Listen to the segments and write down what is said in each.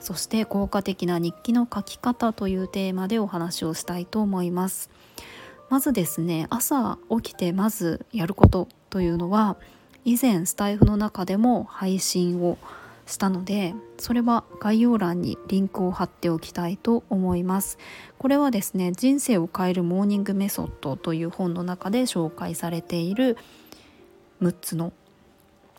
そして効果的な日記の書き方というテーマでお話をしたいと思います。まずですね朝起きてまずやることというのは以前スタイフの中でも配信をしたのでそれは概要欄にリンクを貼っておきたいと思います。これはですね人生を変えるモーニングメソッドという本の中で紹介されている6つの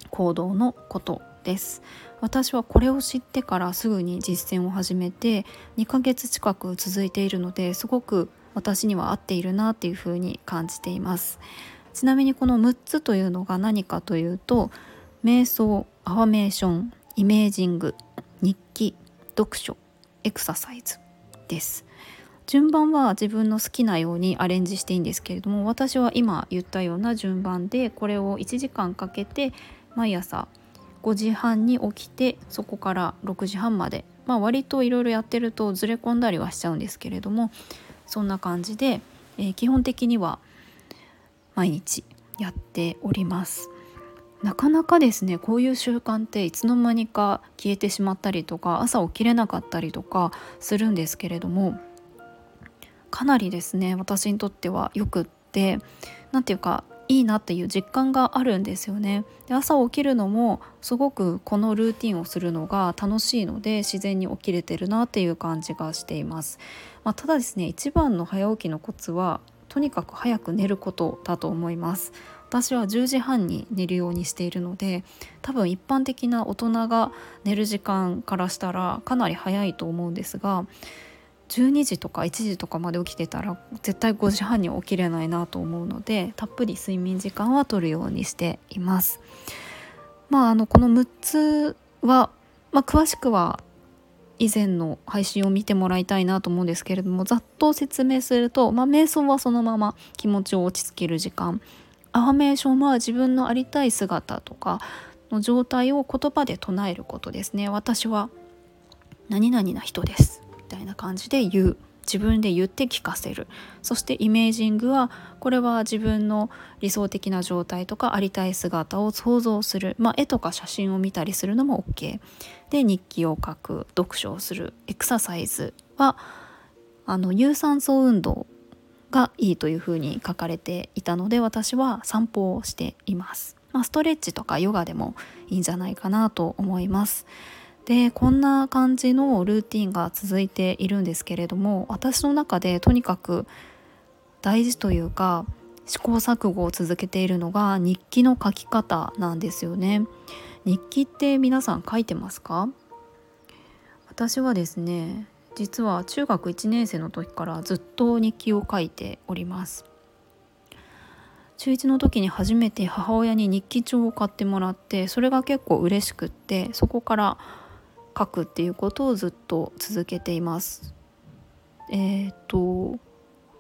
行動のことです私はこれを知ってからすぐに実践を始めて2ヶ月近く続いているのですごく私には合っているなっていうふうに感じています。ちなみにこの6つというのが何かというと瞑想アファメーションイメージング日記読書エクササイズです。順番は自分の好きなようにアレンジしていいんですけれども私は今言ったような順番でこれを1時間かけて毎朝5時半に起きてそこから6時半まで。まあ割といろいろやってるとずれ込んだりはしちゃうんですけれどもそんな感じで、えー、基本的には毎日やっております。なかなかですねこういう習慣っていつの間にか消えてしまったりとか朝起きれなかったりとかするんですけれどもかなりですね私にとってはよくって何て言うかいいなっていう実感があるんですよね。で朝起きるのもすごくこのルーティンをするのが楽しいので自然に起きれてるなっていう感じがしています。まあ、ただですね一番の早起きのコツはとにかく早く寝ることだと思います。私は10時半に寝るようにしているので多分一般的な大人が寝る時間からしたらかなり早いと思うんですが12時とか1時とかまで起きてたら絶対5時半に起きれないなと思うのでたっぷり睡眠時間は取るようにしています。まあ、あのこの6つは、まあ、詳しくは以前の配信を見てもらいたいなと思うんですけれどもざっと説明すると、まあ、瞑想はそのまま気持ちを落ち着ける時間。アファメーションは自分のありたい姿とかの状態を言葉で唱えることですね。私は何々な人です。たいな感じで言う。自分で言って聞かせる。そしてイメージングはこれは自分の理想的な状態とかありたい姿を想像する、まあ、絵とか写真を見たりするのも OK で日記を書く。読書をする。エクササイズはあの有酸素運動がいいというふうに書かれていたので私は散歩をしています、まあ、ストレッチとかヨガでもいいんじゃないかなと思います。でこんな感じのルーティンが続いているんですけれども私の中でとにかく大事というか試行錯誤を続けているのが日記の書き方なんですよね。日記って皆さん書いてますか？私はですね実は中学1年生の時からずっと日記を書いております。中1の時に初めて母親に日記帳を買ってもらってそれが結構嬉しくってそこから書くっていうことをずっと続けています。えっ、ー、と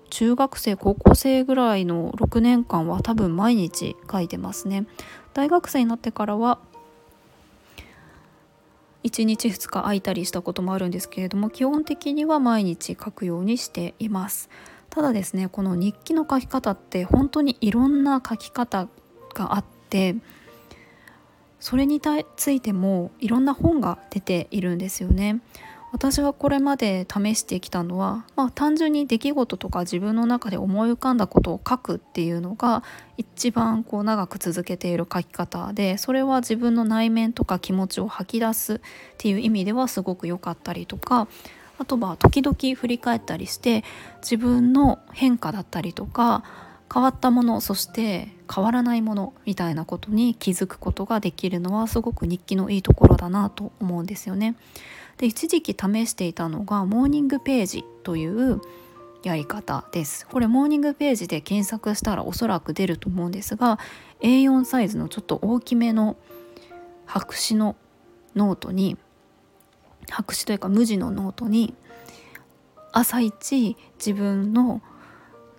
中学生高校生ぐらいの6年間は多分毎日書いてますね。大学生になってからは1日2日空いたりしたこともあるんですけれども基本的には毎日書くようにしています。ただですねこの日記の書き方って本当にいろんな書き方があってそれについてもいろんな本が出ているんですよね。私はこれまで試してきたのは、まあ、単純に出来事とか自分の中で思い浮かんだことを書くっていうのが一番こう長く続けている書き方でそれは自分の内面とか気持ちを吐き出すっていう意味ではすごく良かったりとかあとは時々振り返ったりして自分の変化だったりとか変わったものそして変わらないものみたいなことに気づくことができるのはすごく日記のいいところだなと思うんですよね。で一時期試していたのがモーニングページというやり方です。これモーニングページで検索したらおそらく出ると思うんですが A4 サイズのちょっと大きめの白紙のノートに白紙というか無地のノートに朝一自分の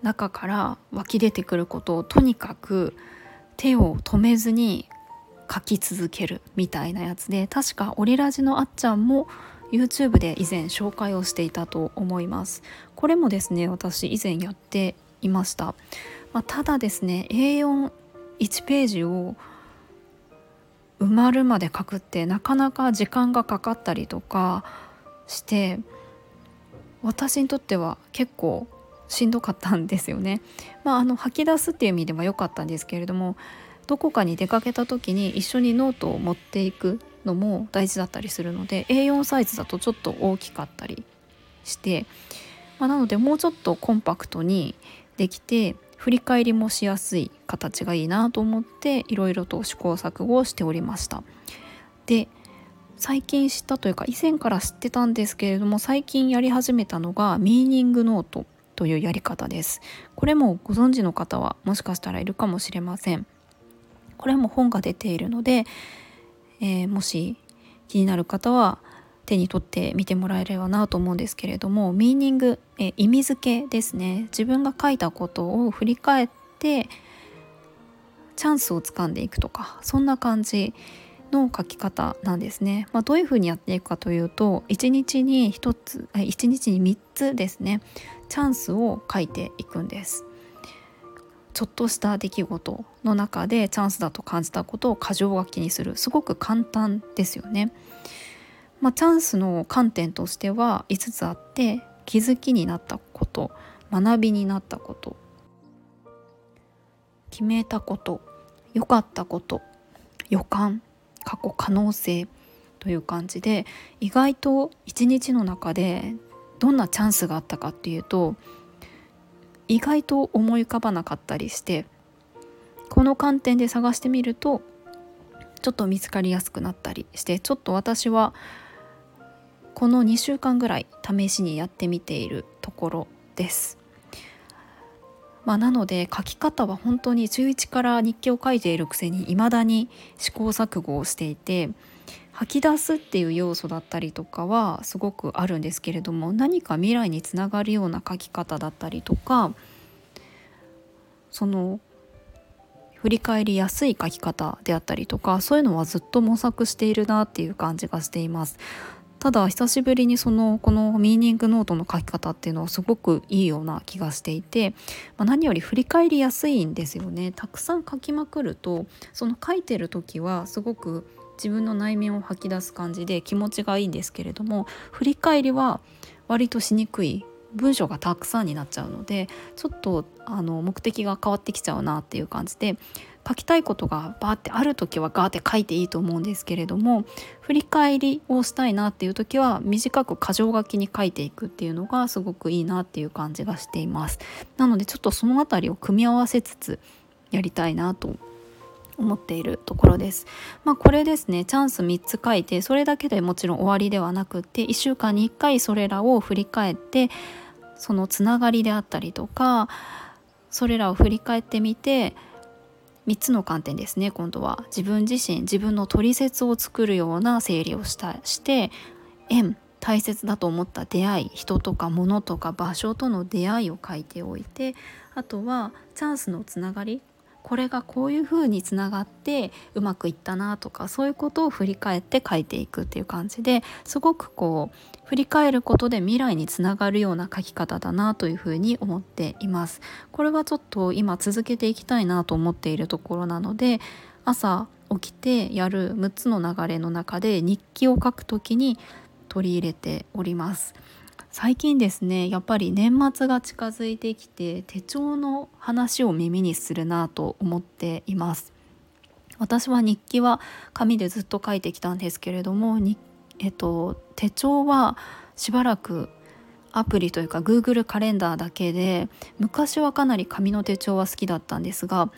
中から湧き出てくることをとにかく手を止めずに書き続けるみたいなやつで確かオリラジのあっちゃんも YouTube で以前紹介をしていたと思います。これもですね私以前やっていました、まあ、ただですね A41 ページを埋まるまで書くってなかなか時間がかかったりとかして私にとっては結構しんどかったんですよね。まあ、あの吐き出すっていう意味では良かったんですけれどもどこかに出かけた時に一緒にノートを持っていくのも大事だったりするので A4 サイズだとちょっと大きかったりして、まあ、なのでもうちょっとコンパクトにできて振り返りもしやすい形がいいなと思っていろいろと試行錯誤をしておりました。で最近知ったというか以前から知ってたんですけれども最近やり始めたのがミーニングノートというやり方です。これもご存知の方はもしかしたらいるかもしれません。これも本が出ているので、えー、もし気になる方は手に取って見てもらえればなと思うんですけれどもミーニング、えー、意味付けですね。自分が書いたことを振り返ってチャンスをつかんでいくとかそんな感じの書き方なんですね。まあ、どういうふうにやっていくかというと1日に1つ1日に3つですね。チャンスを書いていくんです。ちょっとした出来事の中でチャンスだと感じたことを箇条書きにするすごく簡単ですよね。まあ、チャンスの観点としては5つあって気づきになったこと学びになったこと決めたこと良かったこと予感過去可能性という感じで意外と一日の中でどんなチャンスがあったかっていうと意外と思い浮かばなかったりしてこの観点で探してみるとちょっと見つかりやすくなったりしてちょっと私はこの2週間ぐらい試しにやってみているところです。まあ、なので書き方は本当に中1から日記を書いているくせに未だに試行錯誤をしていて吐き出すっていう要素だったりとかはすごくあるんですけれども何か未来につながるような書き方だったりとかその振り返りやすい書き方であったりとかそういうのはずっと模索しているなっていう感じがしています。ただ久しぶりにそのこのミーニングノートの書き方っていうのはすごくいいような気がしていて、まあ、何より振り返りやすいんですよね。たくさん書きまくるとその書いてる時はすごく自分の内面を吐き出す感じで気持ちがいいんですけれども振り返りは割としにくい文章がたくさんになっちゃうのでちょっとあの目的が変わってきちゃうなっていう感じで書きたいことがバーってある時はガーって書いていいと思うんですけれども振り返りをしたいなっていう時は短く箇条書きに書いていくっていうのがすごくいいなっていう感じがしていますなのでちょっとその辺りを組み合わせつつやりたいなと思っているところです。まあ、これですねチャンス3つ書いてそれだけでもちろん終わりではなくって1週間に1回それらを振り返ってそのつながりであったりとかそれらを振り返ってみて3つの観点ですね今度は。自分自身自分の取説を作るような整理をしたして縁大切だと思った出会い人とか物とか場所との出会いを書いておいてあとはチャンスのつながりこれがこういう風につながってうまくいったなとかそういうことを振り返って書いていくっていう感じですごくこう振り返ることで未来につながるような書き方だなというふうに思っています。これはちょっと今続けていきたいなと思っているところなので朝起きてやる6つの流れの中で日記を書くときに取り入れております。最近ですねやっぱり年末が近づいてきて手帳の話を耳にするなと思っています。私は日記は紙でずっと書いてきたんですけれどもえっと、手帳はしばらくアプリというか Google カレンダーだけで昔はかなり紙の手帳は好きだったんですが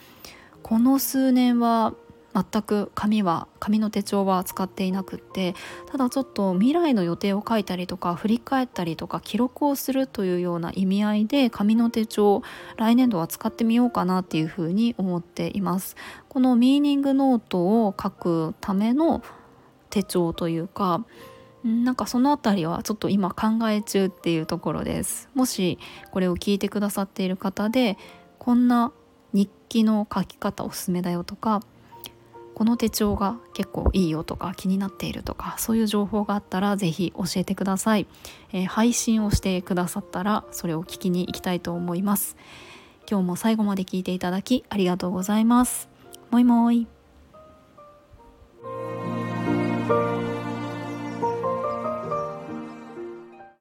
この数年は全く紙は紙の手帳は使っていなくってただちょっと未来の予定を書いたりとか振り返ったりとか記録をするというような意味合いで紙の手帳来年度は使ってみようかなっていうふうに思っています。このミーニングノートを書くための手帳というかなんかその辺りはちょっと今考え中っていうところです。もしこれを聞いてくださっている方でこんな日記の書き方おすすめだよとかこの手帳が結構いいよとか気になっているとかそういう情報があったら是非教えてください、えー、配信をしてくださったらそれを聞きに行きたいと思います。今日も最後まで聞いていただきありがとうございます。もいもい。